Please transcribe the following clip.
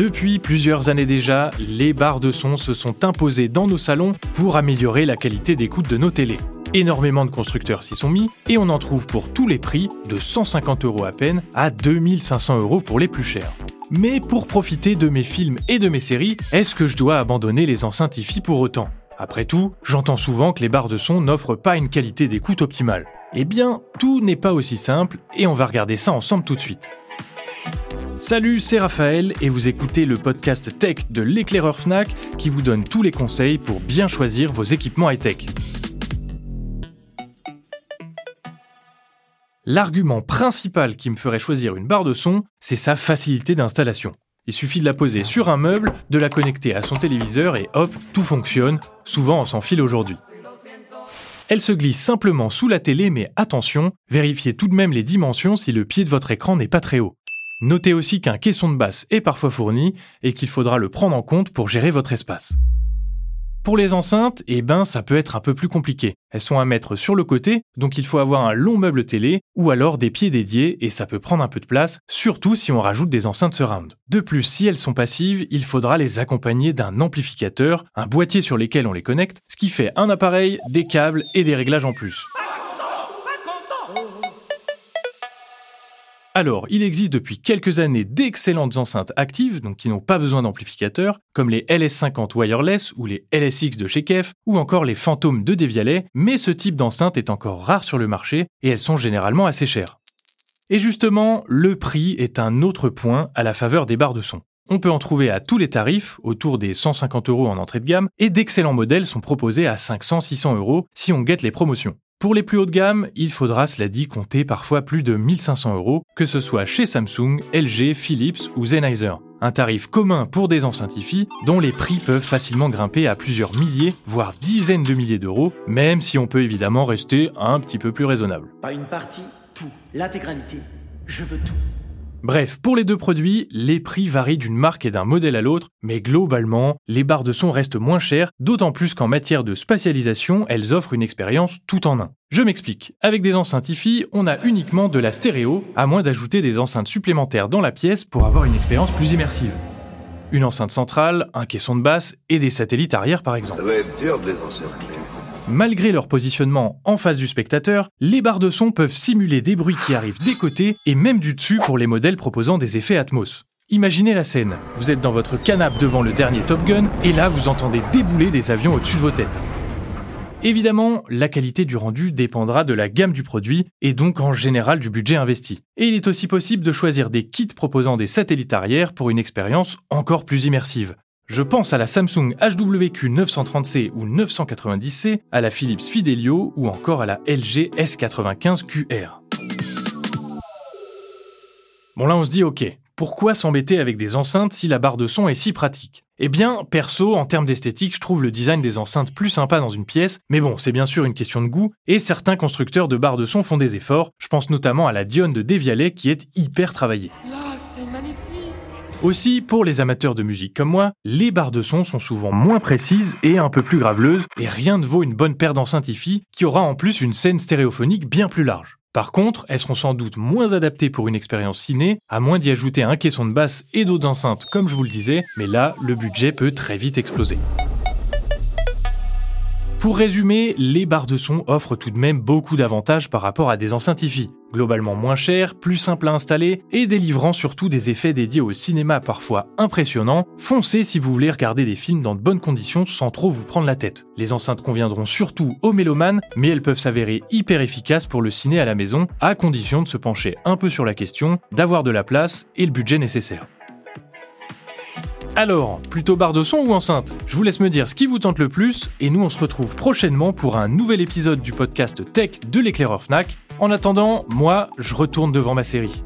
Depuis plusieurs années déjà, les barres de son se sont imposées dans nos salons pour améliorer la qualité d'écoute de nos télés. Énormément de constructeurs s'y sont mis et on en trouve pour tous les prix, de 150 euros à peine à 2500 euros pour les plus chers. Mais pour profiter de mes films et de mes séries, est-ce que je dois abandonner les enceintes hi pour autant? Après tout, j'entends souvent que les barres de son n'offrent pas une qualité d'écoute optimale. Eh bien, tout n'est pas aussi simple et on va regarder ça ensemble tout de suite. Salut, c'est Raphaël et vous écoutez le podcast tech de l'éclaireur Fnac qui vous donne tous les conseils pour bien choisir vos équipements high-tech. L'argument principal qui me ferait choisir une barre de son, c'est sa facilité d'installation. Il suffit de la poser sur un meuble, de la connecter à son téléviseur et hop, tout fonctionne, souvent on s'en file aujourd'hui. Elle se glisse simplement sous la télé mais attention, vérifiez tout de même les dimensions si le pied de votre écran n'est pas très haut. Notez aussi qu'un caisson de basse est parfois fourni et qu'il faudra le prendre en compte pour gérer votre espace. Pour les enceintes, eh ben, ça peut être un peu plus compliqué. Elles sont à mettre sur le côté, donc il faut avoir un long meuble télé ou alors des pieds dédiés et ça peut prendre un peu de place, surtout si on rajoute des enceintes surround. De plus, si elles sont passives, il faudra les accompagner d'un amplificateur, un boîtier sur lequel on les connecte, ce qui fait un appareil, des câbles et des réglages en plus. Alors, il existe depuis quelques années d'excellentes enceintes actives, donc qui n'ont pas besoin d'amplificateur, comme les LS50 wireless ou les LSX de chez Kef, ou encore les fantômes de Devialet, mais ce type d'enceinte est encore rare sur le marché et elles sont généralement assez chères. Et justement, le prix est un autre point à la faveur des barres de son. On peut en trouver à tous les tarifs, autour des 150 euros en entrée de gamme, et d'excellents modèles sont proposés à 500-600 euros si on guette les promotions. Pour les plus haut de gamme, il faudra, cela dit, compter parfois plus de 1500 euros, que ce soit chez Samsung, LG, Philips ou Sennheiser. Un tarif commun pour des enceintes dont les prix peuvent facilement grimper à plusieurs milliers, voire dizaines de milliers d'euros, même si on peut évidemment rester un petit peu plus raisonnable. Pas une partie, tout, l'intégralité. Je veux tout. Bref, pour les deux produits, les prix varient d'une marque et d'un modèle à l'autre, mais globalement, les barres de son restent moins chères, d'autant plus qu'en matière de spatialisation, elles offrent une expérience tout en un. Je m'explique. Avec des enceintes hi on a uniquement de la stéréo, à moins d'ajouter des enceintes supplémentaires dans la pièce pour avoir une expérience plus immersive. Une enceinte centrale, un caisson de basse et des satellites arrière par exemple. Ça va être dur de les encercler. Malgré leur positionnement en face du spectateur, les barres de son peuvent simuler des bruits qui arrivent des côtés et même du dessus pour les modèles proposant des effets Atmos. Imaginez la scène, vous êtes dans votre canapé devant le dernier Top Gun et là vous entendez débouler des avions au-dessus de vos têtes. Évidemment, la qualité du rendu dépendra de la gamme du produit et donc en général du budget investi. Et il est aussi possible de choisir des kits proposant des satellites arrière pour une expérience encore plus immersive. Je pense à la Samsung HWQ 930C ou 990C, à la Philips Fidelio ou encore à la LG S95QR. Bon là on se dit ok, pourquoi s'embêter avec des enceintes si la barre de son est si pratique? Eh bien, perso, en termes d'esthétique, je trouve le design des enceintes plus sympa dans une pièce, mais bon, c'est bien sûr une question de goût, et certains constructeurs de barres de son font des efforts, je pense notamment à la Dion de Devialet qui est hyper travaillée. Aussi, pour les amateurs de musique comme moi, les barres de son sont souvent moins précises et un peu plus graveleuses, et rien ne vaut une bonne paire d'enceintes hi qui aura en plus une scène stéréophonique bien plus large. Par contre, elles seront sans doute moins adaptées pour une expérience ciné, à moins d'y ajouter un caisson de basse et d'autres enceintes comme je vous le disais, mais là, le budget peut très vite exploser. Pour résumer, les barres de son offrent tout de même beaucoup d'avantages par rapport à des enceintes hi Globalement moins chères, plus simples à installer et délivrant surtout des effets dédiés au cinéma parfois impressionnants, foncez si vous voulez regarder des films dans de bonnes conditions sans trop vous prendre la tête. Les enceintes conviendront surtout aux mélomanes, mais elles peuvent s'avérer hyper efficaces pour le ciné à la maison, à condition de se pencher un peu sur la question, d'avoir de la place et le budget nécessaire. Alors, plutôt barre de son ou enceinte? Je vous laisse me dire ce qui vous tente le plus, et nous on se retrouve prochainement pour un nouvel épisode du podcast Tech de l'éclaireur Fnac. En attendant, moi, je retourne devant ma série.